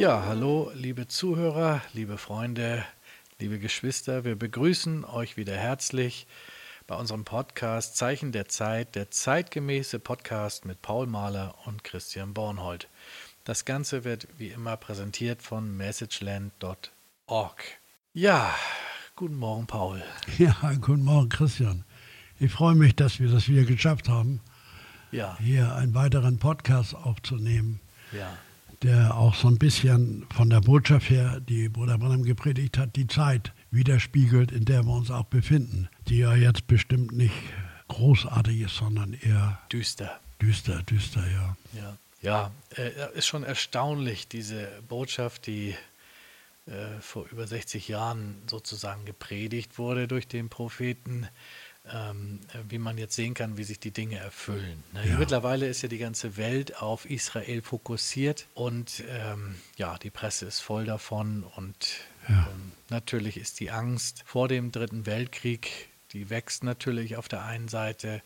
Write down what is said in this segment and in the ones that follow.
Ja, hallo, liebe Zuhörer, liebe Freunde, liebe Geschwister. Wir begrüßen euch wieder herzlich bei unserem Podcast Zeichen der Zeit, der zeitgemäße Podcast mit Paul Mahler und Christian Bornhold. Das Ganze wird wie immer präsentiert von messageland.org. Ja, guten Morgen, Paul. Ja, guten Morgen, Christian. Ich freue mich, dass wir das wieder geschafft haben, ja. hier einen weiteren Podcast aufzunehmen. Ja der auch so ein bisschen von der Botschaft her, die Bruder Branham gepredigt hat, die Zeit widerspiegelt, in der wir uns auch befinden, die ja jetzt bestimmt nicht großartig ist, sondern eher düster. Düster, düster, ja. Ja, ja äh, ist schon erstaunlich, diese Botschaft, die äh, vor über 60 Jahren sozusagen gepredigt wurde durch den Propheten ähm, wie man jetzt sehen kann, wie sich die Dinge erfüllen. Ne? Ja. Mittlerweile ist ja die ganze Welt auf Israel fokussiert und ähm, ja, die Presse ist voll davon und ja. ähm, natürlich ist die Angst vor dem Dritten Weltkrieg, die wächst natürlich auf der einen Seite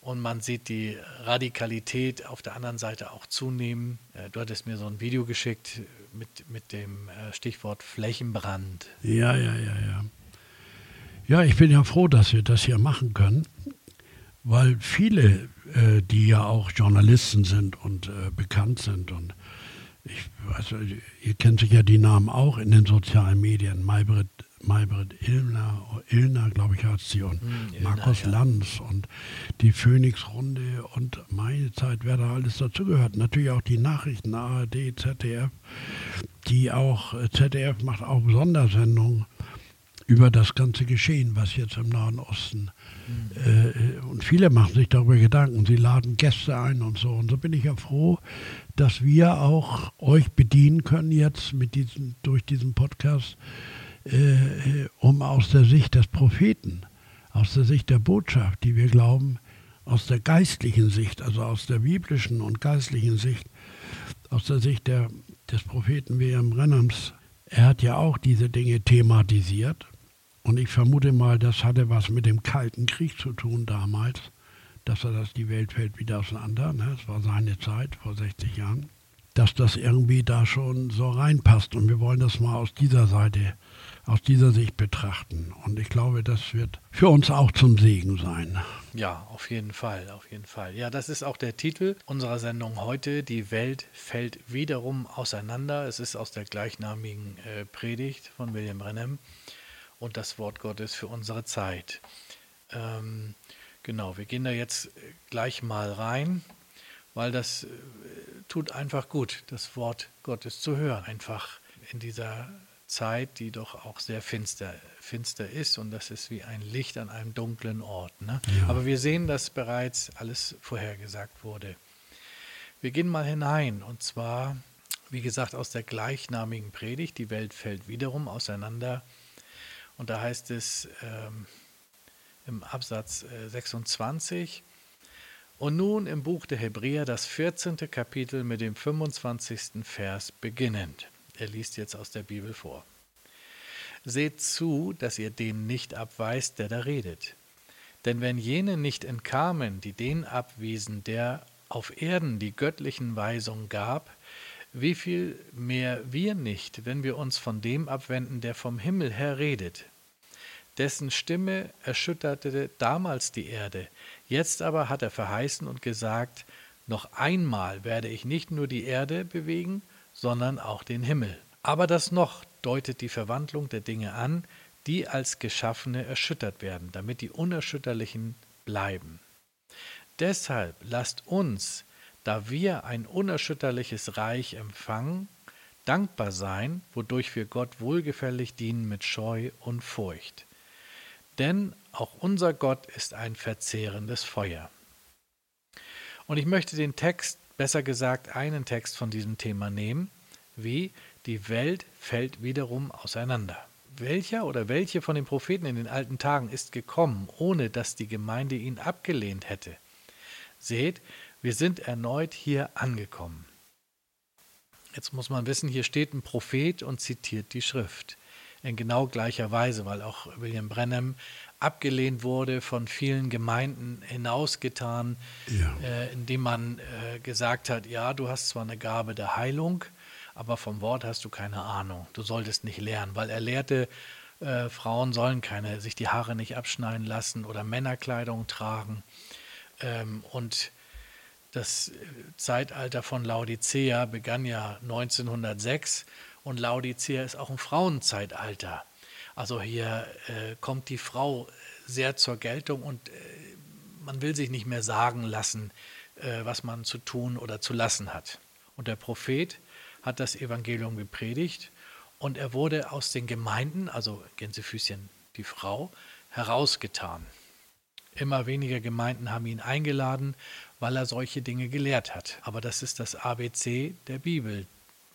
und man sieht die Radikalität auf der anderen Seite auch zunehmen. Äh, du hattest mir so ein Video geschickt mit, mit dem äh, Stichwort Flächenbrand. Ja, ja, ja, ja. Ja, ich bin ja froh, dass wir das hier machen können, weil viele, äh, die ja auch Journalisten sind und äh, bekannt sind und ich weiß, ihr kennt sich ja die Namen auch in den sozialen Medien, Maybrit, Maybrit Illner, Illner glaube ich heißt sie, und hm, Markus ja. Lanz und die Phoenix-Runde und meine Zeit, wer da alles dazugehört. Natürlich auch die Nachrichten, ARD, ZDF, die auch, äh, ZDF macht auch Sondersendungen über das ganze Geschehen, was jetzt im Nahen Osten. Mhm. Äh, und viele machen sich darüber Gedanken. Sie laden Gäste ein und so. Und so bin ich ja froh, dass wir auch euch bedienen können jetzt mit diesem, durch diesen Podcast, äh, um aus der Sicht des Propheten, aus der Sicht der Botschaft, die wir glauben, aus der geistlichen Sicht, also aus der biblischen und geistlichen Sicht, aus der Sicht der, des Propheten William Rennams, er hat ja auch diese Dinge thematisiert und ich vermute mal, das hatte was mit dem Kalten Krieg zu tun damals, dass er das, die Welt fällt wieder auseinander, ne? das war seine Zeit vor 60 Jahren, dass das irgendwie da schon so reinpasst. Und wir wollen das mal aus dieser Seite, aus dieser Sicht betrachten. Und ich glaube, das wird für uns auch zum Segen sein. Ja, auf jeden Fall, auf jeden Fall. Ja, das ist auch der Titel unserer Sendung heute. Die Welt fällt wiederum auseinander. Es ist aus der gleichnamigen äh, Predigt von William Brenham und das Wort Gottes für unsere Zeit. Ähm, genau, wir gehen da jetzt gleich mal rein, weil das äh, tut einfach gut, das Wort Gottes zu hören, einfach in dieser Zeit, die doch auch sehr finster, finster ist und das ist wie ein Licht an einem dunklen Ort. Ne? Ja. Aber wir sehen, dass bereits alles vorhergesagt wurde. Wir gehen mal hinein und zwar, wie gesagt, aus der gleichnamigen Predigt, die Welt fällt wiederum auseinander und da heißt es ähm, im Absatz äh, 26, und nun im Buch der Hebräer das 14. Kapitel mit dem 25. Vers beginnend. Er liest jetzt aus der Bibel vor. Seht zu, dass ihr dem nicht abweist, der da redet. Denn wenn jene nicht entkamen, die den abwiesen, der auf Erden die göttlichen Weisungen gab, wie viel mehr wir nicht, wenn wir uns von dem abwenden, der vom Himmel her redet. Dessen Stimme erschütterte damals die Erde, jetzt aber hat er verheißen und gesagt, noch einmal werde ich nicht nur die Erde bewegen, sondern auch den Himmel. Aber das noch deutet die Verwandlung der Dinge an, die als Geschaffene erschüttert werden, damit die Unerschütterlichen bleiben. Deshalb lasst uns, da wir ein unerschütterliches Reich empfangen, dankbar sein, wodurch wir Gott wohlgefällig dienen mit Scheu und Furcht. Denn auch unser Gott ist ein verzehrendes Feuer. Und ich möchte den Text, besser gesagt einen Text von diesem Thema nehmen, wie die Welt fällt wiederum auseinander. Welcher oder welche von den Propheten in den alten Tagen ist gekommen, ohne dass die Gemeinde ihn abgelehnt hätte? Seht, wir sind erneut hier angekommen. Jetzt muss man wissen, hier steht ein Prophet und zitiert die Schrift in genau gleicher Weise, weil auch William Brenham abgelehnt wurde, von vielen Gemeinden hinausgetan, ja. äh, indem man äh, gesagt hat, ja, du hast zwar eine Gabe der Heilung, aber vom Wort hast du keine Ahnung. Du solltest nicht lernen, weil er lehrte, äh, Frauen sollen keine, sich die Haare nicht abschneiden lassen oder Männerkleidung tragen. Ähm, und das Zeitalter von Laodicea begann ja 1906 und Laodicea ist auch ein Frauenzeitalter. Also hier äh, kommt die Frau sehr zur Geltung und äh, man will sich nicht mehr sagen lassen, äh, was man zu tun oder zu lassen hat. Und der Prophet hat das Evangelium gepredigt und er wurde aus den Gemeinden, also Gänsefüßchen die Frau, herausgetan. Immer weniger Gemeinden haben ihn eingeladen, weil er solche Dinge gelehrt hat. Aber das ist das ABC der Bibel,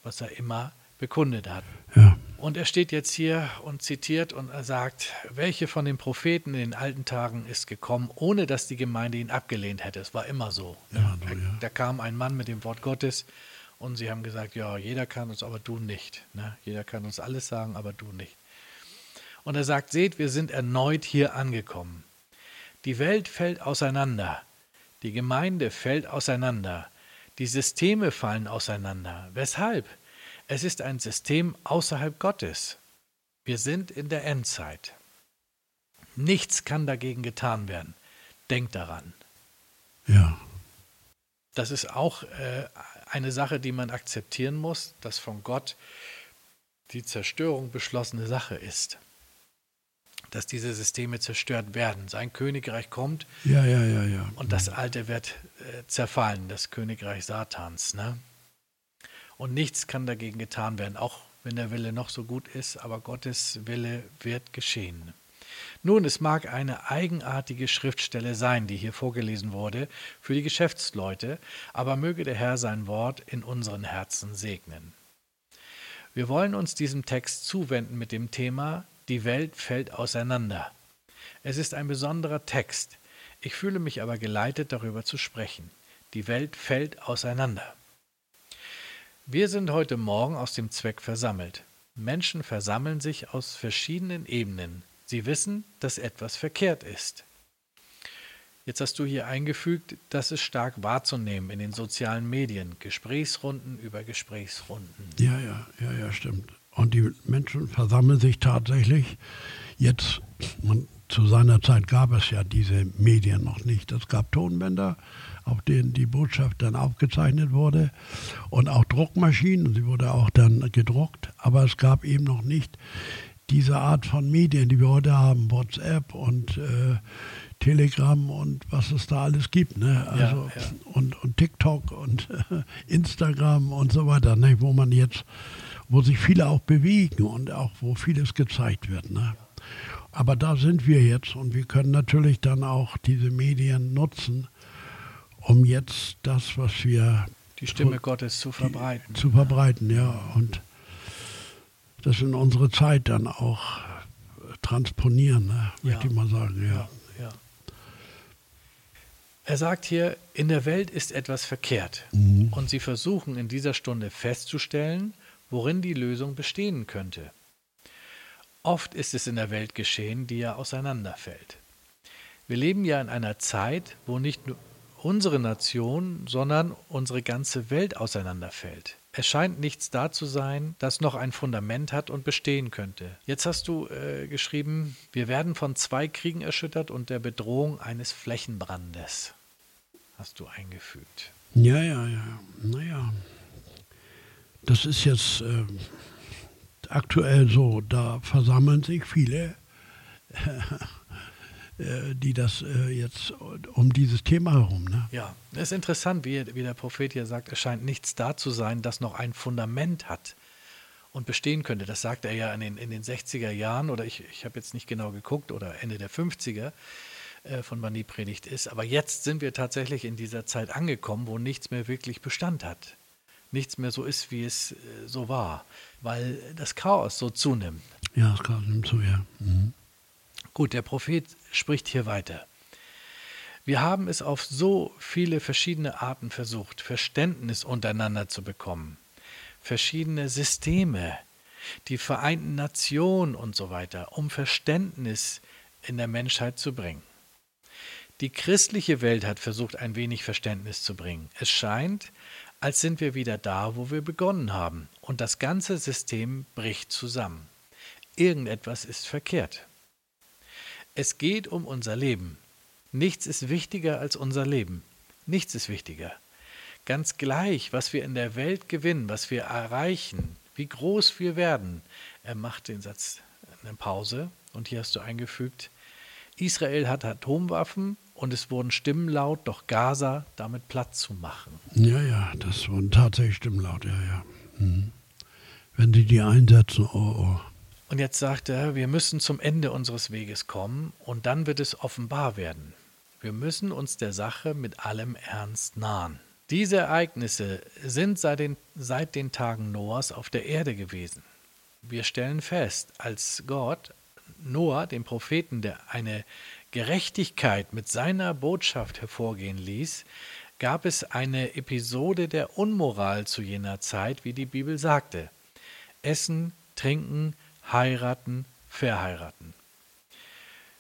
was er immer bekundet hat. Ja. Und er steht jetzt hier und zitiert und er sagt, welche von den Propheten in den alten Tagen ist gekommen, ohne dass die Gemeinde ihn abgelehnt hätte. Es war immer so. Ja, da, ja. da kam ein Mann mit dem Wort Gottes und sie haben gesagt, ja, jeder kann uns, aber du nicht. Ne? Jeder kann uns alles sagen, aber du nicht. Und er sagt, seht, wir sind erneut hier angekommen. Die Welt fällt auseinander. Die Gemeinde fällt auseinander. Die Systeme fallen auseinander. Weshalb? Es ist ein System außerhalb Gottes. Wir sind in der Endzeit. Nichts kann dagegen getan werden. Denkt daran. Ja. Das ist auch äh, eine Sache, die man akzeptieren muss, dass von Gott die Zerstörung beschlossene Sache ist. Dass diese Systeme zerstört werden. Sein Königreich kommt ja, ja, ja, ja. und das Alte wird äh, zerfallen, das Königreich Satans. Ne? Und nichts kann dagegen getan werden, auch wenn der Wille noch so gut ist, aber Gottes Wille wird geschehen. Nun, es mag eine eigenartige Schriftstelle sein, die hier vorgelesen wurde, für die Geschäftsleute, aber möge der Herr sein Wort in unseren Herzen segnen. Wir wollen uns diesem Text zuwenden mit dem Thema Die Welt fällt auseinander. Es ist ein besonderer Text. Ich fühle mich aber geleitet, darüber zu sprechen. Die Welt fällt auseinander. Wir sind heute Morgen aus dem Zweck versammelt. Menschen versammeln sich aus verschiedenen Ebenen. Sie wissen, dass etwas verkehrt ist. Jetzt hast du hier eingefügt, das ist stark wahrzunehmen in den sozialen Medien. Gesprächsrunden über Gesprächsrunden. Ja, ja, ja, ja, stimmt. Und die Menschen versammeln sich tatsächlich. Jetzt, man, zu seiner Zeit gab es ja diese Medien noch nicht. Es gab Tonbänder, auf denen die Botschaft dann aufgezeichnet wurde und auch Druckmaschinen, sie wurde auch dann gedruckt, aber es gab eben noch nicht diese Art von Medien, die wir heute haben, WhatsApp und äh, Telegram und was es da alles gibt, ne? Also ja, ja. Und, und TikTok und äh, Instagram und so weiter, ne? wo man jetzt, wo sich viele auch bewegen und auch wo vieles gezeigt wird. Ne? Aber da sind wir jetzt und wir können natürlich dann auch diese Medien nutzen, um jetzt das, was wir. Die Stimme Gottes zu verbreiten. Zu verbreiten, ja. Und das in unsere Zeit dann auch transponieren, ne, möchte ja. ich mal sagen, ja. ja. ja. Er sagt hier, in der Welt ist etwas verkehrt. Mhm. Und sie versuchen in dieser Stunde festzustellen, worin die Lösung bestehen könnte. Oft ist es in der Welt geschehen, die ja auseinanderfällt. Wir leben ja in einer Zeit, wo nicht nur unsere Nation, sondern unsere ganze Welt auseinanderfällt. Es scheint nichts da zu sein, das noch ein Fundament hat und bestehen könnte. Jetzt hast du äh, geschrieben, wir werden von zwei Kriegen erschüttert und der Bedrohung eines Flächenbrandes. Hast du eingefügt. Ja, ja, ja. Naja. Das ist jetzt äh, aktuell so. Da versammeln sich viele äh, die das äh, jetzt um dieses Thema herum. Ne? Ja, es ist interessant, wie, wie der Prophet hier sagt, es scheint nichts da zu sein, das noch ein Fundament hat und bestehen könnte. Das sagt er ja in den, in den 60er Jahren oder ich, ich habe jetzt nicht genau geguckt oder Ende der 50er äh, von wann die Predigt ist. Aber jetzt sind wir tatsächlich in dieser Zeit angekommen, wo nichts mehr wirklich Bestand hat. Nichts mehr so ist, wie es so war, weil das Chaos so zunimmt. Ja, das Chaos nimmt zu, ja. Mhm. Gut, der Prophet spricht hier weiter. Wir haben es auf so viele verschiedene Arten versucht, Verständnis untereinander zu bekommen, verschiedene Systeme, die Vereinten Nationen und so weiter, um Verständnis in der Menschheit zu bringen. Die christliche Welt hat versucht, ein wenig Verständnis zu bringen. Es scheint, als sind wir wieder da, wo wir begonnen haben, und das ganze System bricht zusammen. Irgendetwas ist verkehrt. Es geht um unser Leben. Nichts ist wichtiger als unser Leben. Nichts ist wichtiger. Ganz gleich, was wir in der Welt gewinnen, was wir erreichen, wie groß wir werden. Er macht den Satz eine Pause und hier hast du eingefügt, Israel hat Atomwaffen und es wurden Stimmen laut, doch Gaza damit platt zu machen. Ja, ja, das wurden tatsächlich Stimmen laut, ja, ja. Mhm. Wenn die die einsetzen, oh, oh. Und jetzt sagt er, wir müssen zum Ende unseres Weges kommen und dann wird es offenbar werden. Wir müssen uns der Sache mit allem Ernst nahen. Diese Ereignisse sind seit den, seit den Tagen Noahs auf der Erde gewesen. Wir stellen fest, als Gott Noah, den Propheten, der eine Gerechtigkeit mit seiner Botschaft hervorgehen ließ, gab es eine Episode der Unmoral zu jener Zeit, wie die Bibel sagte. Essen, trinken, heiraten, verheiraten.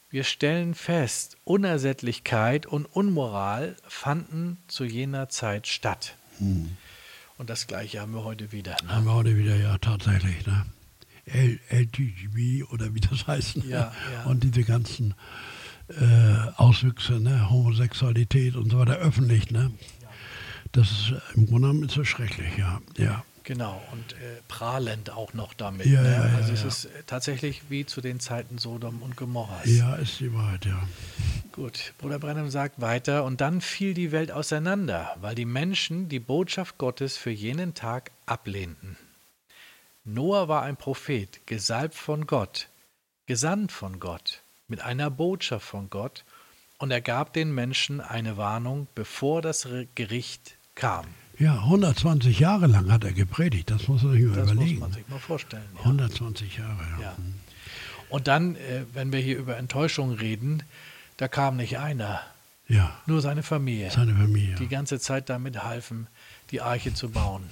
Wir stellen fest, Unersättlichkeit und Unmoral fanden zu jener Zeit statt. Hm. Und das Gleiche haben wir heute wieder. Ne? Haben wir heute wieder, ja, tatsächlich. Ne? LTGB oder wie das heißt. Ne? Ja, ja. Und diese ganzen äh, Auswüchse, ne? Homosexualität und so weiter, öffentlich. Ne? Das ist im Grunde genommen ist das schrecklich, ja. ja. Genau, und äh, prahlend auch noch damit. Ja, ne? ja, also es ist tatsächlich wie zu den Zeiten Sodom und Gomorras. Ja, ist die Wahrheit, ja. Gut, Bruder Brennan sagt weiter, und dann fiel die Welt auseinander, weil die Menschen die Botschaft Gottes für jenen Tag ablehnten. Noah war ein Prophet, gesalbt von Gott, gesandt von Gott, mit einer Botschaft von Gott, und er gab den Menschen eine Warnung, bevor das Gericht kam. Ja, 120 Jahre lang hat er gepredigt, das muss man sich mal das überlegen. Das muss man sich mal vorstellen. Ja. 120 Jahre, ja. ja. Und dann, äh, wenn wir hier über Enttäuschung reden, da kam nicht einer. Ja. Nur seine Familie. Seine Familie. Die ganze Zeit damit halfen, die Arche zu bauen.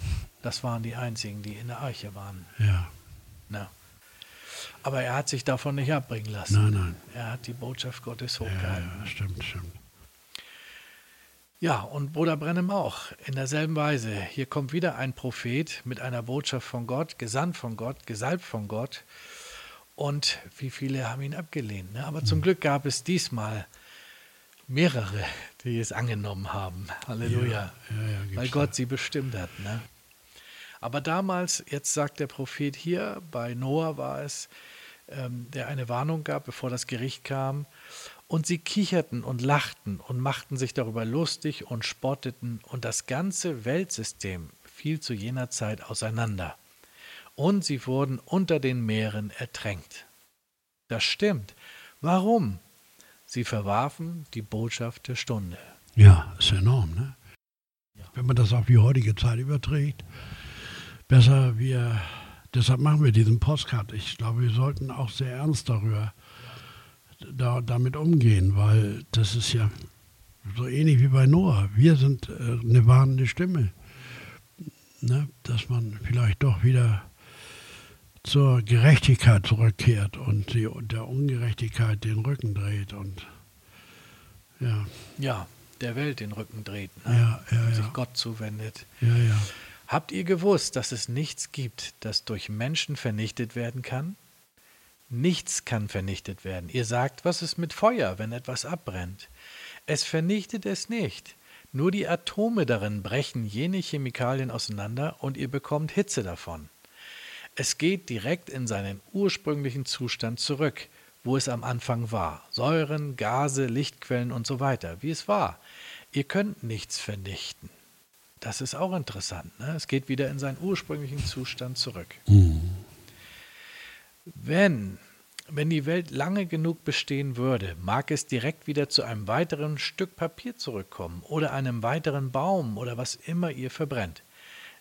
Das waren die einzigen, die in der Arche waren. Ja. Na. Aber er hat sich davon nicht abbringen lassen. Nein, nein. Er hat die Botschaft Gottes hochgehalten. Ja, stimmt, stimmt. Ja, und Bruder Brennem auch, in derselben Weise. Hier kommt wieder ein Prophet mit einer Botschaft von Gott, gesandt von Gott, gesalbt von Gott. Und wie viele haben ihn abgelehnt. Ne? Aber mhm. zum Glück gab es diesmal mehrere, die es angenommen haben. Halleluja. Ja, ja, ja, Weil Gott sie bestimmt hat. Ne? Aber damals, jetzt sagt der Prophet hier, bei Noah war es, ähm, der eine Warnung gab, bevor das Gericht kam. Und sie kicherten und lachten und machten sich darüber lustig und spotteten, und das ganze Weltsystem fiel zu jener Zeit auseinander. Und sie wurden unter den Meeren ertränkt. Das stimmt. Warum? Sie verwarfen die Botschaft der Stunde. Ja, ist enorm, ne? Wenn man das auf die heutige Zeit überträgt, besser wir, deshalb machen wir diesen Postcard. Ich glaube, wir sollten auch sehr ernst darüber da, damit umgehen, weil das ist ja so ähnlich wie bei Noah. Wir sind äh, eine warnende Stimme. Ne? Dass man vielleicht doch wieder zur Gerechtigkeit zurückkehrt und die, der Ungerechtigkeit den Rücken dreht und ja. Ja, der Welt den Rücken dreht, ne? ja, ja, und sich ja. Gott zuwendet. Ja, ja. Habt ihr gewusst, dass es nichts gibt, das durch Menschen vernichtet werden kann? Nichts kann vernichtet werden. Ihr sagt, was ist mit Feuer, wenn etwas abbrennt? Es vernichtet es nicht. Nur die Atome darin brechen jene Chemikalien auseinander und ihr bekommt Hitze davon. Es geht direkt in seinen ursprünglichen Zustand zurück, wo es am Anfang war. Säuren, Gase, Lichtquellen und so weiter, wie es war. Ihr könnt nichts vernichten. Das ist auch interessant. Ne? Es geht wieder in seinen ursprünglichen Zustand zurück. Mhm. Wenn, wenn die Welt lange genug bestehen würde, mag es direkt wieder zu einem weiteren Stück Papier zurückkommen oder einem weiteren Baum oder was immer ihr verbrennt.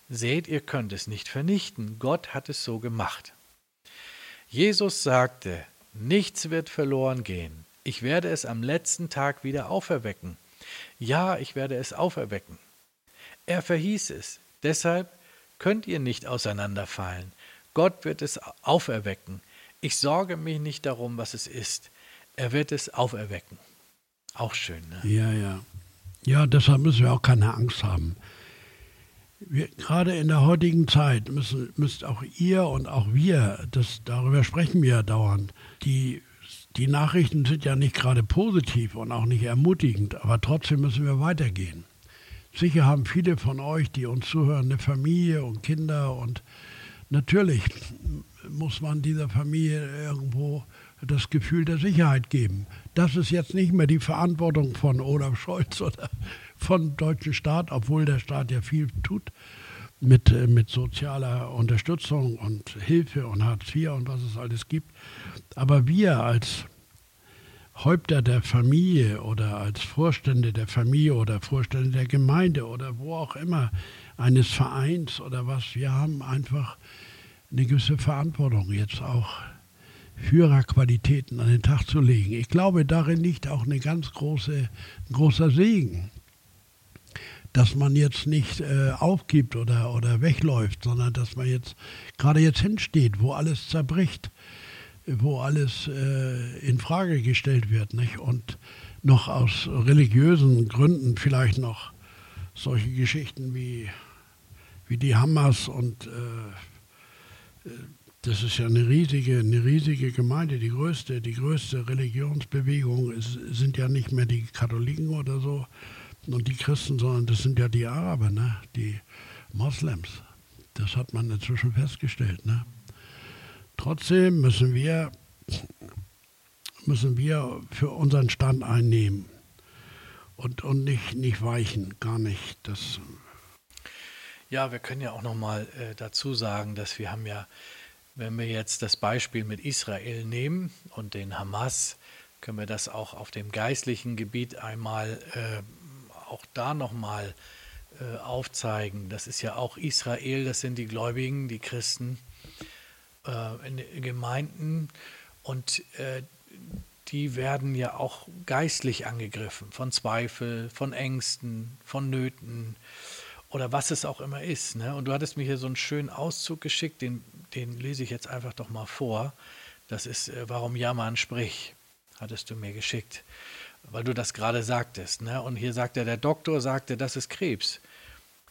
Seht, ihr könnt es nicht vernichten. Gott hat es so gemacht. Jesus sagte, nichts wird verloren gehen. Ich werde es am letzten Tag wieder auferwecken. Ja, ich werde es auferwecken. Er verhieß es. Deshalb könnt ihr nicht auseinanderfallen. Gott wird es auferwecken. Ich sorge mich nicht darum, was es ist. Er wird es auferwecken. Auch schön, ne? Ja, ja. Ja, deshalb müssen wir auch keine Angst haben. wir, gerade in der heutigen Zeit müssen, müsst auch ihr und auch wir, das, darüber sprechen wir ja dauernd, die, die Nachrichten sind ja nicht gerade positiv und auch nicht ermutigend, aber trotzdem müssen wir weitergehen. Sicher haben viele von euch, die uns zuhören, eine Familie und Kinder und natürlich muss man dieser Familie irgendwo das Gefühl der Sicherheit geben. Das ist jetzt nicht mehr die Verantwortung von Olaf Scholz oder von deutschen Staat, obwohl der Staat ja viel tut mit, äh, mit sozialer Unterstützung und Hilfe und Hartz IV und was es alles gibt. Aber wir als Häupter der Familie oder als Vorstände der Familie oder Vorstände der Gemeinde oder wo auch immer, eines Vereins oder was, wir haben einfach eine gewisse Verantwortung jetzt auch Führerqualitäten an den Tag zu legen. Ich glaube, darin liegt auch eine ganz große, ein großer Segen dass man jetzt nicht äh, aufgibt oder, oder wegläuft, sondern dass man jetzt gerade jetzt hinsteht, wo alles zerbricht, wo alles äh, in Frage gestellt wird, nicht? Und noch aus religiösen Gründen vielleicht noch solche Geschichten wie, wie die Hamas und äh, das ist ja eine riesige, eine riesige Gemeinde, die größte, die größte Religionsbewegung ist, sind ja nicht mehr die Katholiken oder so, und die Christen, sondern das sind ja die Araber, ne? die Moslems. Das hat man inzwischen festgestellt. Ne? Trotzdem müssen wir, müssen wir für unseren Stand einnehmen und, und nicht, nicht weichen, gar nicht. Das ja, wir können ja auch noch mal äh, dazu sagen, dass wir haben ja, wenn wir jetzt das Beispiel mit Israel nehmen und den Hamas, können wir das auch auf dem geistlichen Gebiet einmal äh, auch da nochmal äh, aufzeigen. Das ist ja auch Israel, das sind die Gläubigen, die Christen äh, in den Gemeinden und äh, die werden ja auch geistlich angegriffen von Zweifel, von Ängsten, von Nöten oder was es auch immer ist. Ne? Und du hattest mir hier so einen schönen Auszug geschickt, den, den lese ich jetzt einfach doch mal vor. Das ist, äh, warum jammern, sprich, hattest du mir geschickt weil du das gerade sagtest. Ne? Und hier sagt er, der Doktor sagte, das ist Krebs.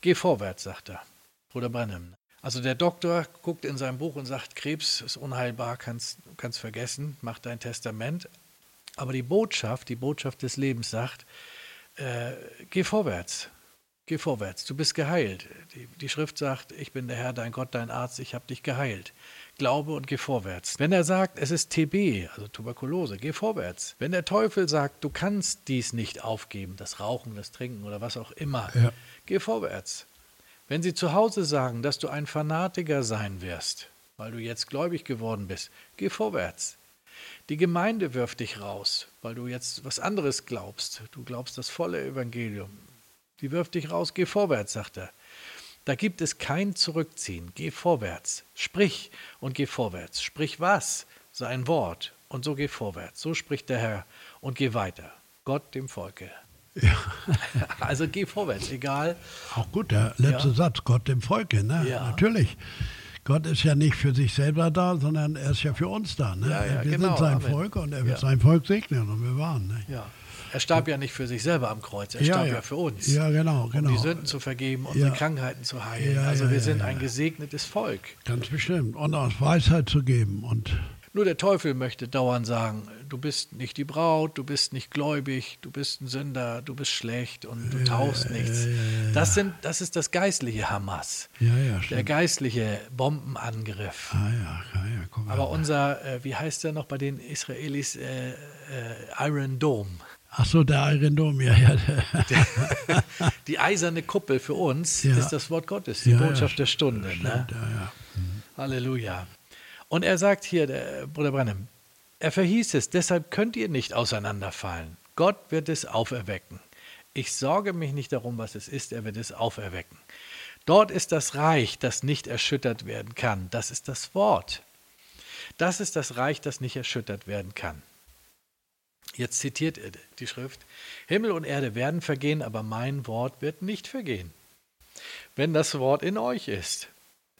Geh vorwärts, sagt er. Bruder Brennem. Also der Doktor guckt in sein Buch und sagt, Krebs ist unheilbar, kannst, kannst vergessen, mach dein Testament. Aber die Botschaft, die Botschaft des Lebens sagt, äh, geh vorwärts, geh vorwärts, du bist geheilt. Die, die Schrift sagt, ich bin der Herr, dein Gott, dein Arzt, ich habe dich geheilt. Glaube und geh vorwärts. Wenn er sagt, es ist TB, also Tuberkulose, geh vorwärts. Wenn der Teufel sagt, du kannst dies nicht aufgeben, das Rauchen, das Trinken oder was auch immer, ja. geh vorwärts. Wenn sie zu Hause sagen, dass du ein Fanatiker sein wirst, weil du jetzt gläubig geworden bist, geh vorwärts. Die Gemeinde wirft dich raus, weil du jetzt was anderes glaubst. Du glaubst das volle Evangelium. Die wirft dich raus, geh vorwärts, sagt er. Da gibt es kein Zurückziehen. Geh vorwärts. Sprich und geh vorwärts. Sprich was? Sein Wort. Und so geh vorwärts. So spricht der Herr. Und geh weiter. Gott dem Volke. Ja. Also geh vorwärts, egal. Auch gut, der letzte ja. Satz, Gott dem Volke, ne? Ja. Natürlich. Gott ist ja nicht für sich selber da, sondern er ist ja für uns da. Ne? Ja, ja, wir genau, sind sein Amen. Volk und er wird sein Volk segnen und wir waren. Ne? Ja. Er starb ja nicht für sich selber am Kreuz, er starb ja. für uns. Ja, genau, genau. Um die Sünden zu vergeben, unsere. Krankheiten zu heilen. also wir sind ein gesegnetes Volk. Ganz bestimmt. Und aus Weisheit zu geben. Und nur der Teufel möchte dauernd sagen, du bist nicht die Braut, du bist nicht gläubig, du bist ein Sünder, du bist schlecht und du taust nichts. Das, sind, das ist das geistliche Hamas. der geistliche Bombenangriff. Ah, ja, ja, ja, Aber unser, äh, wie heißt der noch bei den Israelis, äh, äh, Iron Dome. Ach so, der Iron Dome, ja, ja. die eiserne Kuppel für uns ja. ist das Wort Gottes, die ja, Botschaft ja, der Stunde. Stimmt, ne? Halleluja. Und er sagt hier, der Bruder Brennem, er verhieß es, deshalb könnt ihr nicht auseinanderfallen. Gott wird es auferwecken. Ich sorge mich nicht darum, was es ist, er wird es auferwecken. Dort ist das Reich, das nicht erschüttert werden kann. Das ist das Wort. Das ist das Reich, das nicht erschüttert werden kann. Jetzt zitiert er die Schrift, Himmel und Erde werden vergehen, aber mein Wort wird nicht vergehen. Wenn das Wort in euch ist,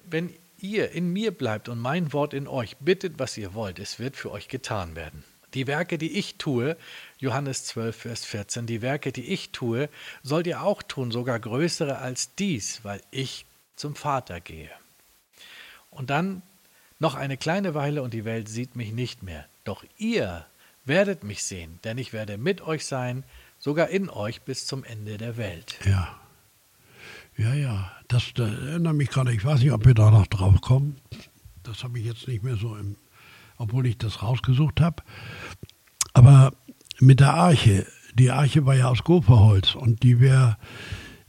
wenn ihr in mir bleibt und mein Wort in euch, bittet, was ihr wollt, es wird für euch getan werden. Die Werke, die ich tue, Johannes 12, Vers 14, die Werke, die ich tue, sollt ihr auch tun, sogar größere als dies, weil ich zum Vater gehe. Und dann noch eine kleine Weile und die Welt sieht mich nicht mehr. Doch ihr werdet mich sehen, denn ich werde mit euch sein, sogar in euch bis zum Ende der Welt. Ja. Ja, ja. Das, das erinnert mich gerade. Ich weiß nicht, ob wir da noch drauf kommen. Das habe ich jetzt nicht mehr so im, obwohl ich das rausgesucht habe. Aber mit der Arche, die Arche war ja aus Gopherholz und die wäre,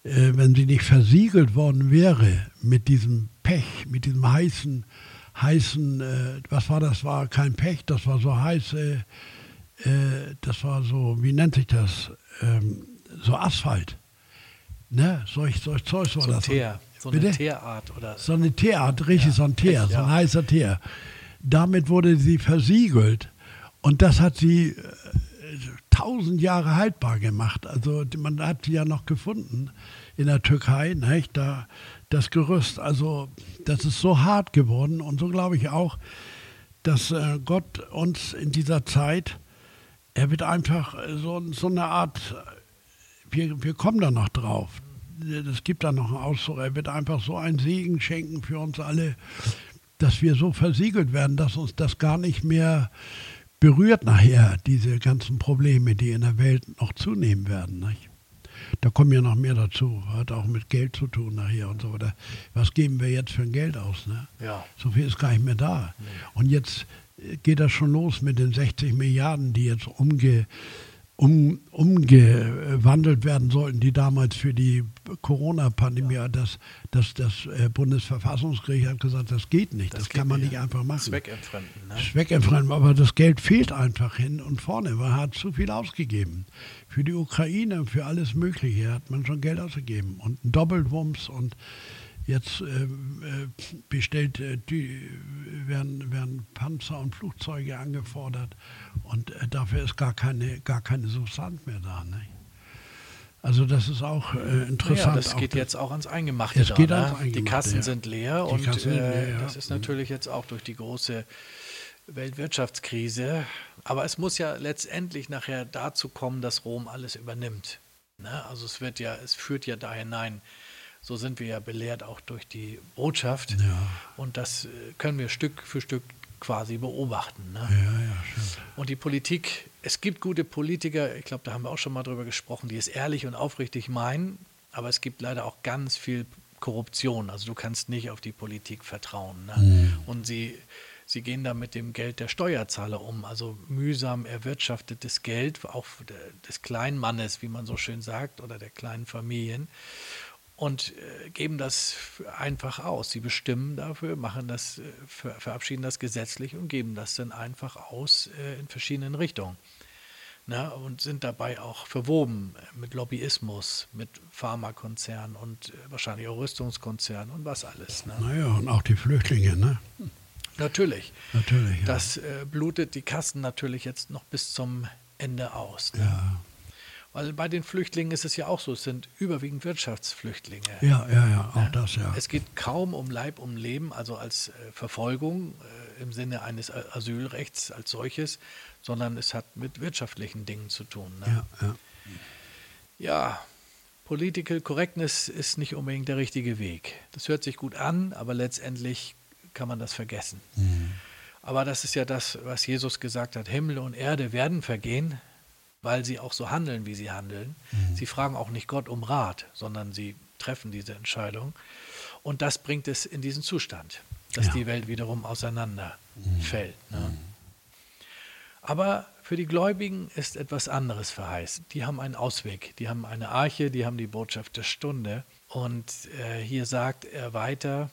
äh, wenn sie nicht versiegelt worden wäre mit diesem Pech, mit diesem heißen, heißen, äh, was war das? War kein Pech, das war so heiß, äh, äh das war so, wie nennt sich das? Ähm, so Asphalt. Ne? Solch, solch Zeug war so das. Teer, so eine? Teerart. Oder? So eine Teerart, richtig, ja, so ein Teer, Echt, so ein heißer Teer. Damit wurde sie versiegelt und das hat sie äh, tausend Jahre haltbar gemacht. Also man hat sie ja noch gefunden in der Türkei, nicht? Da, das Gerüst. Also das ist so hart geworden und so glaube ich auch, dass äh, Gott uns in dieser Zeit, er wird einfach so, so eine Art, wir, wir kommen da noch drauf. Es gibt da noch einen Ausdruck, er wird einfach so einen Segen schenken für uns alle, dass wir so versiegelt werden, dass uns das gar nicht mehr berührt nachher, diese ganzen Probleme, die in der Welt noch zunehmen werden. Nicht? Da kommen ja noch mehr dazu. Hat auch mit Geld zu tun nachher und so weiter. Was geben wir jetzt für ein Geld aus? Ne? Ja. So viel ist gar nicht mehr da. Nee. Und jetzt geht das schon los mit den 60 Milliarden, die jetzt umge um, umgewandelt werden sollten, die damals für die Corona-Pandemie, ja. das, das, das äh, Bundesverfassungsgericht hat gesagt, das geht nicht, das, das kann man nicht einfach machen. Zweckentfremden. Ne? Zweckentfremden, aber das Geld fehlt einfach hin und vorne. Man hat zu viel ausgegeben. Für die Ukraine, für alles Mögliche hat man schon Geld ausgegeben und ein Doppelwumms und Jetzt äh, äh, bestellt, äh, die, werden, werden Panzer und Flugzeuge angefordert und äh, dafür ist gar keine, gar keine Substanz mehr da. Ne? Also das ist auch äh, interessant. Ja, das geht jetzt auch ans Eingemachte. Es da, geht ne? ans Eingemachte, die Kassen ja. sind leer die und sind leer, ja. das ist natürlich jetzt auch durch die große Weltwirtschaftskrise. Aber es muss ja letztendlich nachher dazu kommen, dass Rom alles übernimmt. Ne? Also es wird ja, es führt ja da hinein, so sind wir ja belehrt auch durch die Botschaft. Ja. Und das äh, können wir Stück für Stück quasi beobachten. Ne? Ja, ja, und die Politik, es gibt gute Politiker, ich glaube, da haben wir auch schon mal drüber gesprochen, die es ehrlich und aufrichtig meinen, aber es gibt leider auch ganz viel Korruption. Also du kannst nicht auf die Politik vertrauen. Ne? Mhm. Und sie, sie gehen da mit dem Geld der Steuerzahler um. Also mühsam erwirtschaftetes Geld, auch des kleinen Mannes, wie man so schön sagt, oder der kleinen Familien und äh, geben das einfach aus. Sie bestimmen dafür, machen das, äh, ver verabschieden das gesetzlich und geben das dann einfach aus äh, in verschiedenen Richtungen. Na, und sind dabei auch verwoben mit Lobbyismus, mit Pharmakonzernen und wahrscheinlich auch Rüstungskonzernen und was alles. Ne? Naja, und auch die Flüchtlinge, ne? Natürlich. Natürlich. Ja. Das äh, blutet die Kassen natürlich jetzt noch bis zum Ende aus. Ne? Ja. Weil bei den Flüchtlingen ist es ja auch so, es sind überwiegend Wirtschaftsflüchtlinge. Ja, ja, ja, auch das, ja. Es geht kaum um Leib, um Leben, also als äh, Verfolgung äh, im Sinne eines Asylrechts als solches, sondern es hat mit wirtschaftlichen Dingen zu tun. Ne? Ja, ja. ja, Political Correctness ist nicht unbedingt der richtige Weg. Das hört sich gut an, aber letztendlich kann man das vergessen. Mhm. Aber das ist ja das, was Jesus gesagt hat, Himmel und Erde werden vergehen, weil sie auch so handeln, wie sie handeln. Mhm. Sie fragen auch nicht Gott um Rat, sondern sie treffen diese Entscheidung. Und das bringt es in diesen Zustand, dass ja. die Welt wiederum auseinanderfällt. Mhm. Ne? Mhm. Aber für die Gläubigen ist etwas anderes verheißen. Die haben einen Ausweg, die haben eine Arche, die haben die Botschaft der Stunde. Und äh, hier sagt er weiter,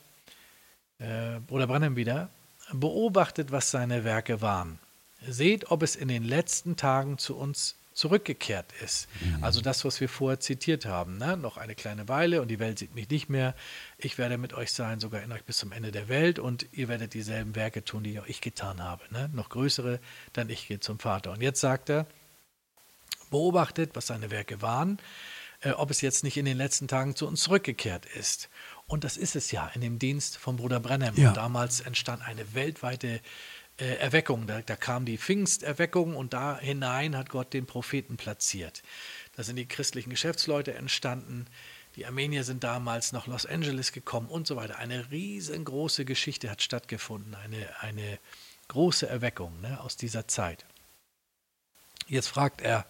äh, Bruder Branham wieder, beobachtet, was seine Werke waren. Seht, ob es in den letzten Tagen zu uns zurückgekehrt ist. Mhm. Also das, was wir vorher zitiert haben. Ne? Noch eine kleine Weile und die Welt sieht mich nicht mehr. Ich werde mit euch sein, sogar in euch bis zum Ende der Welt und ihr werdet dieselben Werke tun, die auch ich getan habe. Ne? Noch größere, dann ich gehe zum Vater. Und jetzt sagt er, beobachtet, was seine Werke waren, äh, ob es jetzt nicht in den letzten Tagen zu uns zurückgekehrt ist. Und das ist es ja in dem Dienst von Bruder Brennem. Ja. Und damals entstand eine weltweite äh, Erweckung. Da, da, kam die Pfingsterweckung und da hinein hat Gott den Propheten platziert. Da sind die christlichen Geschäftsleute entstanden, Die Armenier sind damals nach Los Angeles gekommen und so weiter. Eine riesengroße Geschichte hat stattgefunden, eine, eine große Erweckung ne, aus dieser Zeit. Jetzt fragt er,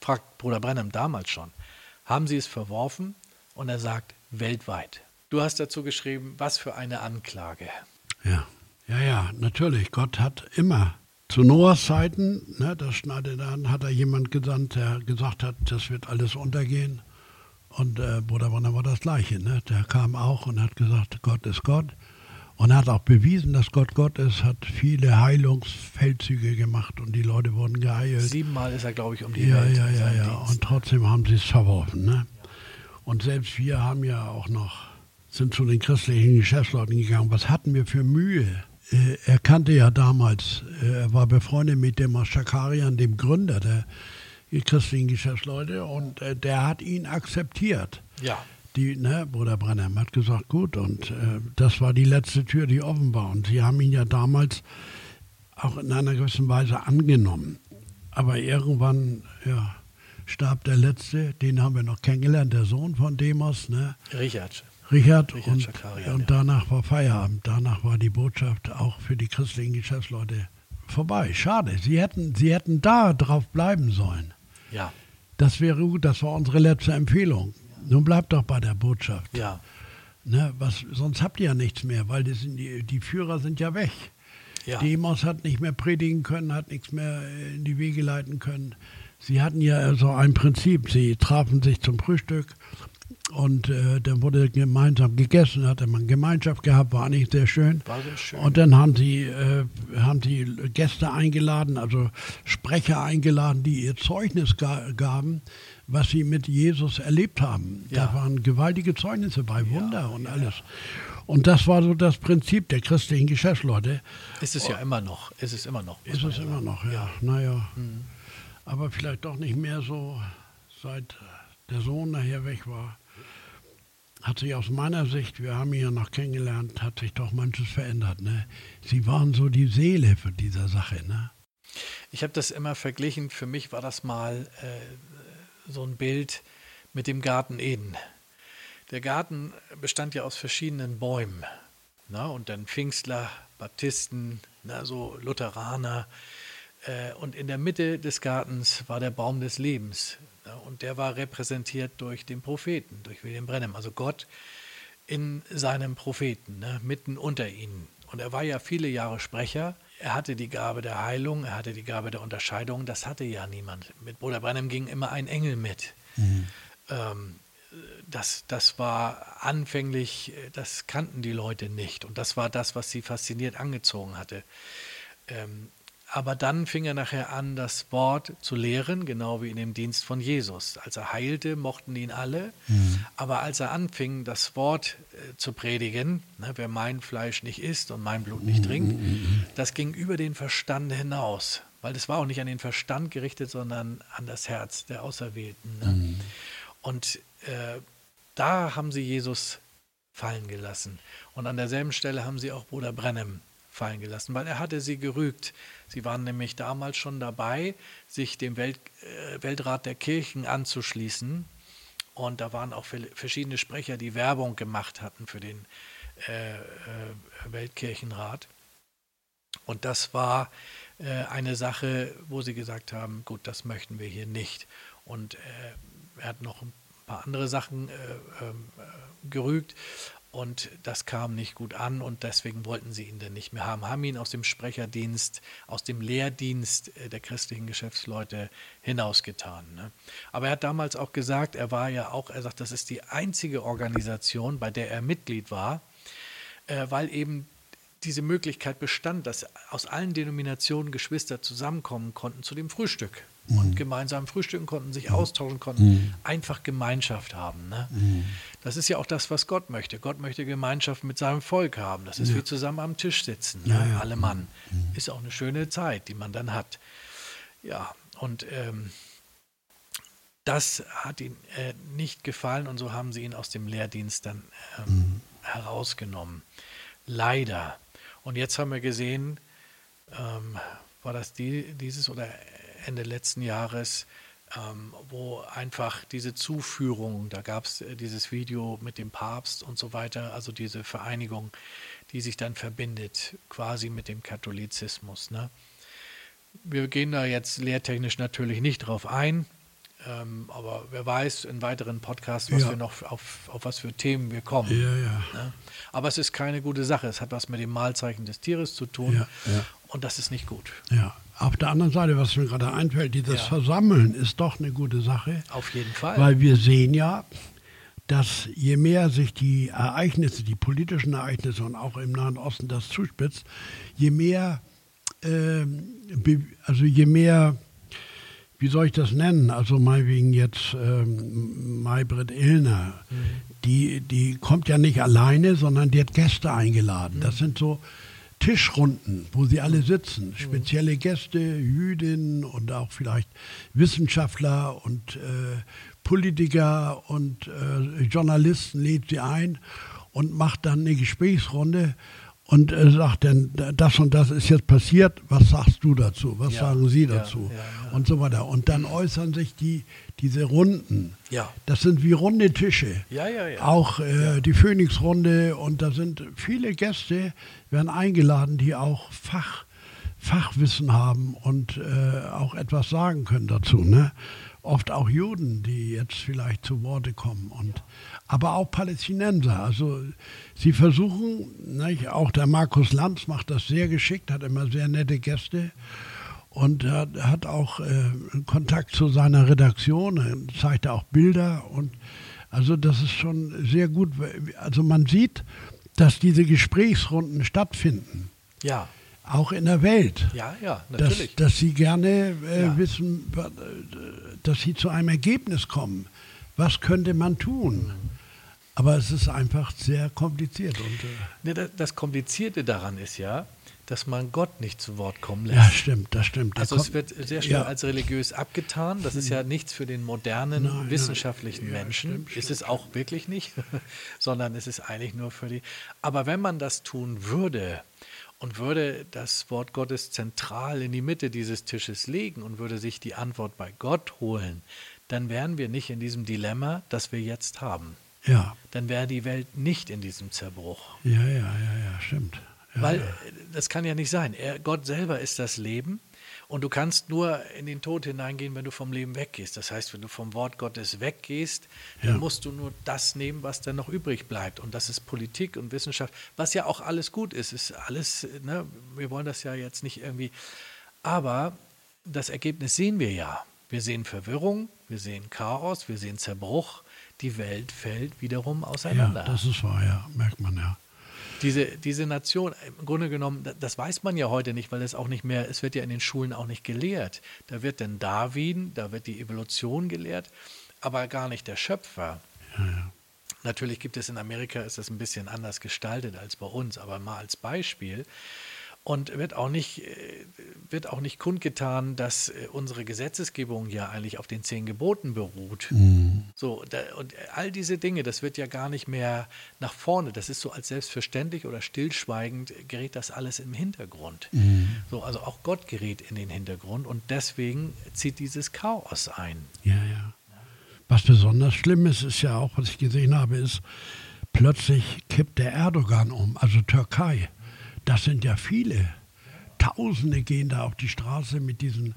fragt Bruder Brenham damals schon, haben sie es verworfen? Und er sagt, weltweit. Du hast dazu geschrieben, was für eine Anklage. Ja, ja, ja, natürlich. Gott hat immer zu Noahs Zeiten, ne, das schneidet an, hat er jemand gesandt, der gesagt hat, das wird alles untergehen. Und äh, Bruder Brenner war das Gleiche. Ne? Der kam auch und hat gesagt, Gott ist Gott. Und hat auch bewiesen, dass Gott Gott ist, hat viele Heilungsfeldzüge gemacht und die Leute wurden geheilt. Siebenmal ist er, glaube ich, um die ja, Welt. Ja, ja, ja. Und trotzdem haben sie es verworfen. Ne? Und selbst wir haben ja auch noch, sind zu den christlichen Geschäftsleuten gegangen. Was hatten wir für Mühe? Äh, er kannte ja damals, äh, er war befreundet mit dem Schakarian, dem Gründer der christlichen Geschäftsleute, und äh, der hat ihn akzeptiert. Ja die, ne, Bruder Brenham hat gesagt, gut, und äh, das war die letzte Tür, die offen war. Und sie haben ihn ja damals auch in einer gewissen Weise angenommen. Aber irgendwann, ja, starb der Letzte, den haben wir noch kennengelernt, der Sohn von Demos, ne? Richard. Richard, Richard und, Schakarian, und danach war Feierabend. Danach war die Botschaft auch für die christlichen Geschäftsleute vorbei. Schade, sie hätten, sie hätten da drauf bleiben sollen. Ja. Das wäre gut, das war unsere letzte Empfehlung. Nun bleibt doch bei der Botschaft. Ja. Ne, was, sonst habt ihr ja nichts mehr, weil die, die Führer sind ja weg. Ja. Demos hat nicht mehr predigen können, hat nichts mehr in die Wege leiten können. Sie hatten ja so ein Prinzip. Sie trafen sich zum Frühstück und äh, dann wurde gemeinsam gegessen, hatte man Gemeinschaft gehabt, war eigentlich sehr schön. War sehr schön. Und dann haben sie, äh, haben sie Gäste eingeladen, also Sprecher eingeladen, die ihr Zeugnis ga gaben was sie mit Jesus erlebt haben. Ja. Da waren gewaltige Zeugnisse bei, Wunder ja, und ja. alles. Und das war so das Prinzip der christlichen Geschäftsleute. Ist es ja immer noch. Ist es immer noch. Ist es immer noch, ja. Naja. Mhm. Aber vielleicht doch nicht mehr so, seit der Sohn nachher weg war. Hat sich aus meiner Sicht, wir haben ja noch kennengelernt, hat sich doch manches verändert. Ne? Sie waren so die Seele für diese Sache. Ne? Ich habe das immer verglichen. Für mich war das mal äh, so ein Bild mit dem Garten Eden. Der Garten bestand ja aus verschiedenen Bäumen. Na, und dann Pfingstler, Baptisten, na, so Lutheraner. Äh, und in der Mitte des Gartens war der Baum des Lebens. Na, und der war repräsentiert durch den Propheten, durch William Brenham. Also Gott in seinem Propheten, ne, mitten unter ihnen. Und er war ja viele Jahre Sprecher er hatte die Gabe der Heilung, er hatte die Gabe der Unterscheidung, das hatte ja niemand. Mit Bruder Branham ging immer ein Engel mit. Mhm. Ähm, das, das war anfänglich, das kannten die Leute nicht. Und das war das, was sie fasziniert angezogen hatte. Ähm, aber dann fing er nachher an, das Wort zu lehren, genau wie in dem Dienst von Jesus. Als er heilte, mochten ihn alle. Mhm. Aber als er anfing, das Wort äh, zu predigen, ne, wer mein Fleisch nicht isst und mein Blut nicht trinkt, mhm. mhm, mhm. das ging über den Verstand hinaus. Weil das war auch nicht an den Verstand gerichtet, sondern an das Herz der Auserwählten. Ne? Mhm. Und äh, da haben sie Jesus fallen gelassen. Und an derselben Stelle haben sie auch Bruder Brennem fallen gelassen, weil er hatte sie gerügt. Sie waren nämlich damals schon dabei, sich dem Welt, äh, Weltrat der Kirchen anzuschließen. Und da waren auch verschiedene Sprecher, die Werbung gemacht hatten für den äh, äh, Weltkirchenrat. Und das war äh, eine Sache, wo sie gesagt haben, gut, das möchten wir hier nicht. Und äh, er hat noch ein paar andere Sachen äh, ähm, gerügt. Und das kam nicht gut an und deswegen wollten sie ihn dann nicht mehr haben, haben ihn aus dem Sprecherdienst, aus dem Lehrdienst äh, der christlichen Geschäftsleute hinausgetan. Ne? Aber er hat damals auch gesagt, er war ja auch, er sagt, das ist die einzige Organisation, bei der er Mitglied war, äh, weil eben diese Möglichkeit bestand, dass aus allen Denominationen Geschwister zusammenkommen konnten zu dem Frühstück mhm. und gemeinsam frühstücken konnten, sich mhm. austauschen konnten, mhm. einfach Gemeinschaft haben. Ne? Mhm. Das ist ja auch das, was Gott möchte. Gott möchte Gemeinschaft mit seinem Volk haben. Das ist ja. wie zusammen am Tisch sitzen, ne? ja, ja. alle Mann. Mhm. Ist auch eine schöne Zeit, die man dann hat. Ja, und ähm, das hat ihm äh, nicht gefallen und so haben sie ihn aus dem Lehrdienst dann ähm, herausgenommen. Leider. Und jetzt haben wir gesehen, ähm, war das die, dieses oder Ende letzten Jahres ähm, wo einfach diese Zuführung, da gab es äh, dieses Video mit dem Papst und so weiter, also diese Vereinigung, die sich dann verbindet quasi mit dem Katholizismus. Ne? Wir gehen da jetzt lehrtechnisch natürlich nicht drauf ein, ähm, aber wer weiß in weiteren Podcasts, was Ja. wir noch auf, auf was für Themen wir kommen. Ja, ja. Ne? Aber es ist keine gute Sache. Es hat was mit dem Mahlzeichen des Tieres zu tun und das ist nicht gut. Ja. Auf der anderen Seite, was mir gerade einfällt, dieses Ja. Versammeln ist doch eine gute Sache, Auf jeden Fall. weil wir sehen ja, dass je mehr sich die Ereignisse, die politischen Ereignisse und auch im Nahen Osten das zuspitzt, je mehr, be- also je mehr, wie soll ich das nennen? Also meinetwegen jetzt ähm, Maybrit Illner, die, die kommt ja nicht alleine, sondern die hat Gäste eingeladen. Das sind so Tischrunden, wo sie alle sitzen. Spezielle Gäste, Jüdinnen und auch vielleicht Wissenschaftler und äh, Politiker und äh, Journalisten lädt sie ein und macht dann eine Gesprächsrunde und äh, sagt dann, das und das ist jetzt passiert, was sagst du dazu, was Ja, sagen Sie dazu ja, ja. und so weiter. Und dann äußern sich die, diese Runden. Ja. Das sind wie runde Tische. Ja, ja, ja. Auch äh, die Phoenix-Runde und da sind viele Gäste, werden eingeladen, die auch Fach, Fachwissen haben und äh, auch etwas sagen können dazu. Ne? Oft auch Juden, die jetzt vielleicht zu Worte kommen. Und, aber auch Palästinenser. Also sie versuchen, nicht, auch der Markus Lanz macht das sehr geschickt, hat immer sehr nette Gäste und er hat auch äh, Kontakt zu seiner Redaktion, er zeigt auch Bilder und also das ist schon sehr gut. Also man sieht, dass diese Gesprächsrunden stattfinden, Ja, auch in der Welt. ja, ja, Dass, natürlich. dass sie gerne äh, Ja. wissen, äh, dass sie zu einem Ergebnis kommen. Was könnte man tun? Aber es ist einfach sehr kompliziert. Und, äh, das, Komplizierte daran ist ja, dass man Gott nicht zu Wort kommen lässt. ja, stimmt, das stimmt. Da Also es wird sehr schnell ja. als religiös abgetan. Das ist ja nichts für den modernen Nein, nein. wissenschaftlichen Ja, Menschen. stimmt, ist es auch wirklich nicht, sondern es ist eigentlich nur für die. Aber wenn man das tun würde und würde das Wort Gottes zentral in die Mitte dieses Tisches legen und würde sich die Antwort bei Gott holen, dann wären wir nicht in diesem Dilemma, das wir jetzt haben. Ja, Dann wäre die Welt nicht in diesem Zerbruch. ja, ja, ja, ja, stimmt. Ja, Weil äh, das kann ja nicht sein. Er, Gott selber ist das Leben und du kannst nur in den Tod hineingehen, wenn du vom Leben weggehst. Das heißt, wenn du vom Wort Gottes weggehst, dann Ja. musst du nur das nehmen, was dann noch übrig bleibt. Und das ist Politik und Wissenschaft, was ja auch alles gut ist. Ist alles, ne? wir wollen das ja jetzt nicht irgendwie. Aber das Ergebnis sehen wir ja. Wir sehen Verwirrung, wir sehen Chaos, wir sehen Zerbruch. Die Welt fällt wiederum ja, auseinander. das ist wahr, ja, merkt man ja. Diese, diese Nation, im Grunde genommen, da- das weiß man ja heute nicht, weil es auch nicht mehr, es wird ja in den Schulen auch nicht gelehrt. Da wird dann Darwin, da wird die Evolution gelehrt, aber gar nicht der Schöpfer. Natürlich gibt es in Amerika, ist das ein bisschen anders gestaltet als bei uns, aber mal als Beispiel. Und wird auch nicht, äh, wird auch nicht kundgetan, dass äh, unsere Gesetzesgebung ja eigentlich auf den zehn Geboten beruht. So, da, und all diese Dinge, das wird ja gar nicht mehr nach vorne. Das ist so als selbstverständlich oder stillschweigend gerät das alles im Hintergrund. So, also auch Gott gerät in den Hintergrund und deswegen zieht dieses Chaos ein. Ja, ja. Was besonders schlimm ist, ist ja auch, was ich gesehen habe, ist, plötzlich kippt der Erdogan um, also Türkei. Das sind ja viele. Tausende gehen da auf die Straße mit diesen,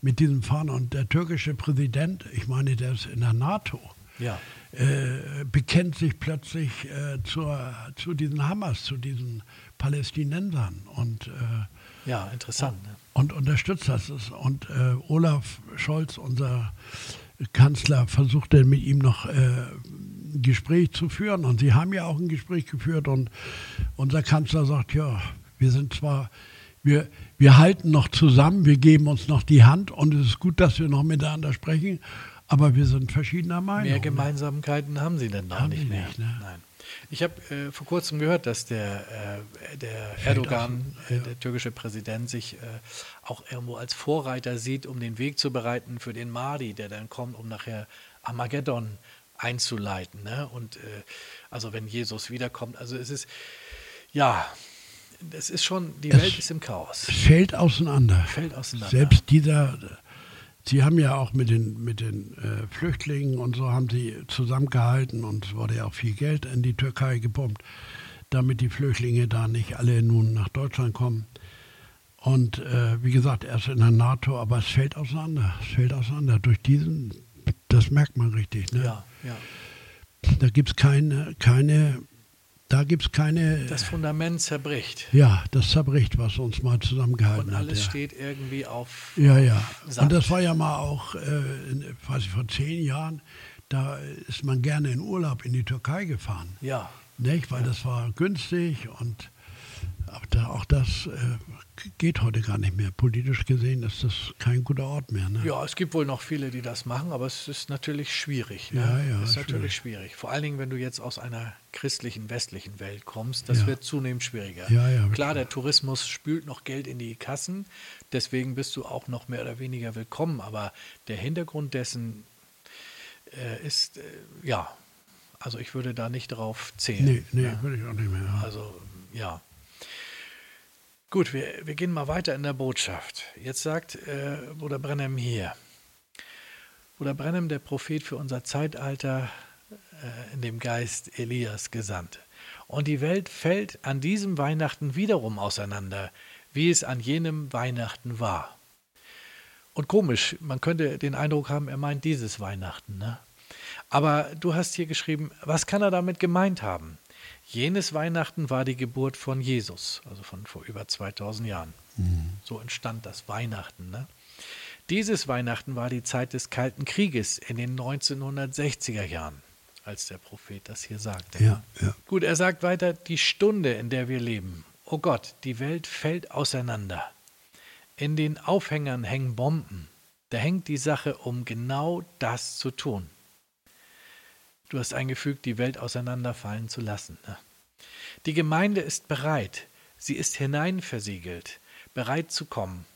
mit diesen Fahnen. Und der türkische Präsident, ich meine, der ist in der NATO, Ja. äh, bekennt sich plötzlich äh, zur, zu diesen Hamas, zu diesen Palästinensern. Und äh, Ja, interessant. Ne? und unterstützt das. Und äh, Olaf Scholz, unser Kanzler, versuchte mit ihm noch äh, ein Gespräch zu führen. Und sie haben ja auch ein Gespräch geführt. Und unser Kanzler sagt, ja, wir sind zwar, wir, wir halten noch zusammen, wir geben uns noch die Hand und es ist gut, dass wir noch miteinander sprechen, aber wir sind verschiedener Meinung. Mehr Gemeinsamkeiten haben sie denn noch Haben nicht mehr. nicht, ne? Nein. Ich habe äh, vor kurzem gehört, dass der, äh, der Erdogan, äh, der türkische Präsident, sich äh, auch irgendwo als Vorreiter sieht, um den Weg zu bereiten für den Mahdi, der dann kommt, um nachher Armageddon einzuleiten. Ne? Und äh, also wenn Jesus wiederkommt, also es ist, ja, es ist schon, die Es- Welt ist im Chaos. Es fällt auseinander. Fällt auseinander. Selbst dieser Sie haben ja auch mit den, mit den äh, Flüchtlingen und so haben sie zusammengehalten und es wurde ja auch viel Geld in die Türkei gepumpt, damit die Flüchtlinge da nicht alle nun nach Deutschland kommen. Und äh, wie gesagt, erst in der NATO, aber es fällt auseinander. Es fällt auseinander. Durch diesen, das merkt man richtig. Ne? Ja, ja. Da gibt es keine, keine da gibt es keine. Das Fundament zerbricht. Ja, das zerbricht, was uns mal zusammengehalten Und alles hat. Ja. steht irgendwie auf. Ja, ja. Sand. Und das war ja mal auch, äh, weiß ich, vor zehn Jahren, da ist man gerne in Urlaub in die Türkei gefahren. Ja, Nicht? Weil das war günstig und aber da, auch das äh, geht heute gar nicht mehr. Politisch gesehen ist das kein guter Ort mehr. Ne? ja, es gibt wohl noch viele, die das machen, aber es ist natürlich schwierig. Ne? Ja, ja, Es ist schwierig. natürlich schwierig. Vor allen Dingen, wenn du jetzt aus einer christlichen, westlichen Welt kommst, das Ja. wird zunehmend schwieriger. Ja, ja, Klar, der Tourismus spült noch Geld in die Kassen, deswegen bist du auch noch mehr oder weniger willkommen, aber der Hintergrund dessen äh, ist, äh, ja, also ich würde da nicht drauf zählen. Nee, nee, ne? würde ich auch nicht mehr. Also, ja. Gut, wir, wir gehen mal weiter in der Botschaft. Jetzt sagt äh, Bruder Brennem hier, Bruder Brennem, der Prophet für unser Zeitalter, äh, in dem Geist Elias gesandt. Und die Welt fällt an diesem Weihnachten wiederum auseinander, wie es an jenem Weihnachten war. Und komisch, man könnte den Eindruck haben, er meint dieses Weihnachten. Ne? Aber du hast hier geschrieben, was kann er damit gemeint haben? Jenes Weihnachten war die Geburt von Jesus, also von vor über 2000 Jahren. So entstand das Weihnachten. Ne? Dieses Weihnachten war die Zeit des Kalten Krieges in den 1960er Jahren, als der Prophet das hier sagte. ja, ja. Gut, er sagt weiter, die Stunde, in der wir leben. Oh Gott, die Welt fällt auseinander. In den Aufhängern hängen Bomben. Da hängt die Sache, um genau das zu tun. Du hast eingefügt, die Welt auseinanderfallen zu lassen. Ne? Die Gemeinde ist bereit. Sie ist hineinversiegelt, bereit zu kommen.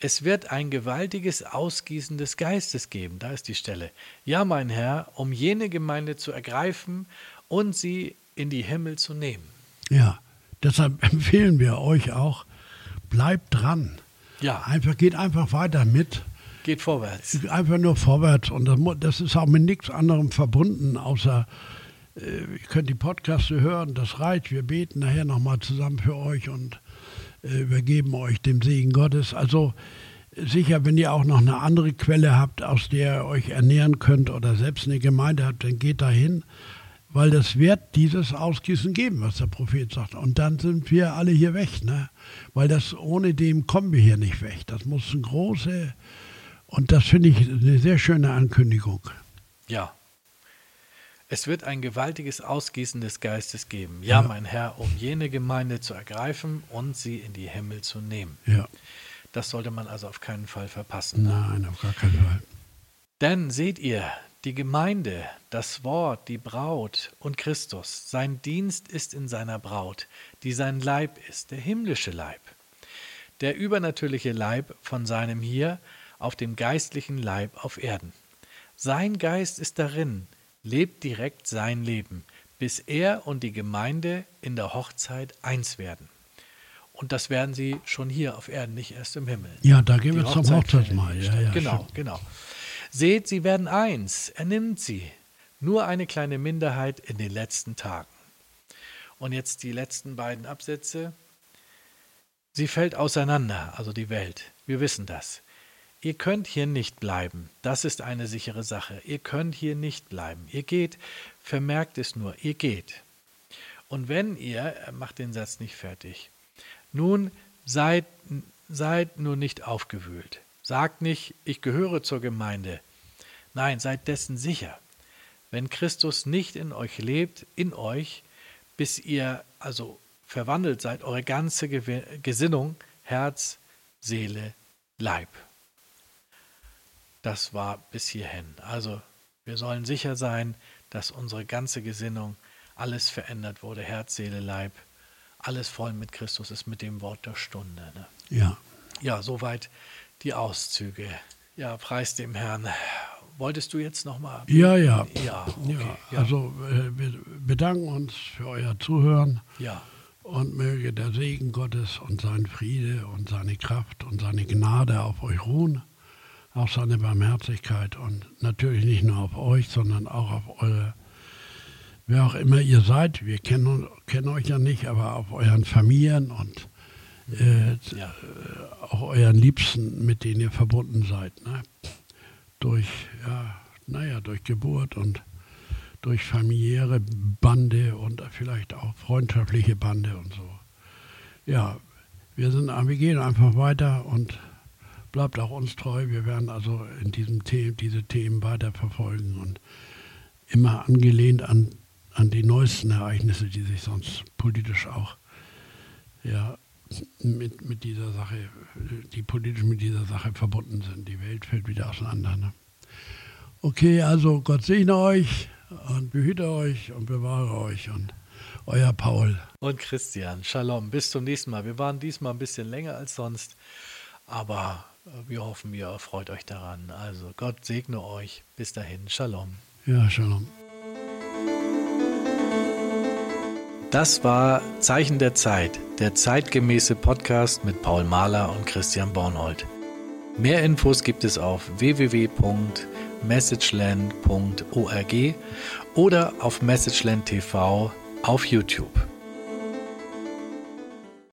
Es wird ein gewaltiges Ausgießen des Geistes geben, da ist die Stelle. Ja, mein Herr, um jene Gemeinde zu ergreifen und sie in die Himmel zu nehmen. Ja, deshalb empfehlen wir euch auch, bleibt dran. Ja, Einfach, geht einfach weiter mit. Geht vorwärts. Einfach nur vorwärts. Und das, das ist auch mit nichts anderem verbunden, außer äh, ihr könnt die Podcaste hören, das reicht. Wir beten nachher nochmal zusammen für euch und äh, übergeben euch dem Segen Gottes. Also sicher, wenn ihr auch noch eine andere Quelle habt, aus der ihr euch ernähren könnt oder selbst eine Gemeinde habt, dann geht dahin, weil das wird dieses Ausgießen geben, was der Prophet sagt. Und dann sind wir alle hier weg, ne? Weil das ohne dem kommen wir hier nicht weg. Das muss eine große und das finde ich eine sehr schöne Ankündigung. Ja. Es wird ein gewaltiges Ausgießen des Geistes geben. Ja, Ja. mein Herr, um jene Gemeinde zu ergreifen und sie in die Himmel zu nehmen. Ja, Das sollte man also auf keinen Fall verpassen. nein, auf gar keinen Fall. Denn seht ihr, die Gemeinde, das Wort, die Braut und Christus, sein Dienst ist in seiner Braut, die sein Leib ist, der himmlische Leib. Der übernatürliche Leib von seinem hier auf dem geistlichen Leib auf Erden. Sein Geist ist darin, lebt direkt sein Leben, bis er und die Gemeinde in der Hochzeit eins werden. Und das werden sie schon hier auf Erden, nicht erst im Himmel. Ja, da gehen Die wir zum Hochzeit findet Hochzeitsmahl. Ja, ja, genau, stimmt. genau. Seht, sie werden eins, er nimmt sie. Nur eine kleine Minderheit in den letzten Tagen. Und jetzt die letzten beiden Absätze. Sie fällt auseinander, also die Welt. Wir wissen das. Ihr könnt hier nicht bleiben. Das ist eine sichere Sache. Ihr könnt hier nicht bleiben. Ihr geht, vermerkt es nur, ihr geht. Und wenn ihr, macht den Satz nicht fertig, nun seid, seid nur nicht aufgewühlt. Sagt nicht, ich gehöre zur Gemeinde. Nein, seid dessen sicher. Wenn Christus nicht in euch lebt, in euch, bis ihr also verwandelt seid, eure ganze Gesinnung, Herz, Seele, Leib. Das war bis hierhin. Also wir sollen sicher sein, dass unsere ganze Gesinnung, alles verändert wurde, Herz, Seele, Leib, alles voll mit Christus ist mit dem Wort der Stunde. Ne? Ja. Ja, soweit die Auszüge. Ja, preis dem Herrn. Wolltest du jetzt nochmal? Ja, ja. Ja, okay. ja, Ja, Also äh, wir bedanken uns für euer Zuhören ja. und möge der Segen Gottes und sein Friede und seine Kraft und seine Gnade auf euch ruhen. Auf seine Barmherzigkeit und natürlich nicht nur auf euch, sondern auch auf eure, wer auch immer ihr seid. Wir kennen, kennen euch ja nicht, aber auf euren Familien und äh, ja. auch euren Liebsten, mit denen ihr verbunden seid. Ne? Durch, ja, naja, durch Geburt und durch familiäre Bande und vielleicht auch freundschaftliche Bande und so. Ja, wir, sind, wir gehen einfach weiter und bleibt auch uns treu. Wir werden also in diesem The diese Themen weiter verfolgen und immer angelehnt an, an die neuesten Ereignisse, die sich sonst politisch auch ja, mit, mit dieser Sache, die politisch mit dieser Sache verbunden sind. Die Welt fällt wieder auseinander. Ne? Okay, also Gott segne euch und behüte euch und bewahre euch und euer Paul. Und Christian, Shalom, bis zum nächsten Mal. Wir waren diesmal ein bisschen länger als sonst, aber wir hoffen, ihr erfreut euch daran. Also Gott segne euch. Bis dahin. Shalom. Ja, Shalom. Das war Zeichen der Zeit, der zeitgemäße Podcast mit Paul Mahler und Christian Bornhold. Mehr Infos gibt es auf www.messageland.org oder auf Messageland TV auf YouTube.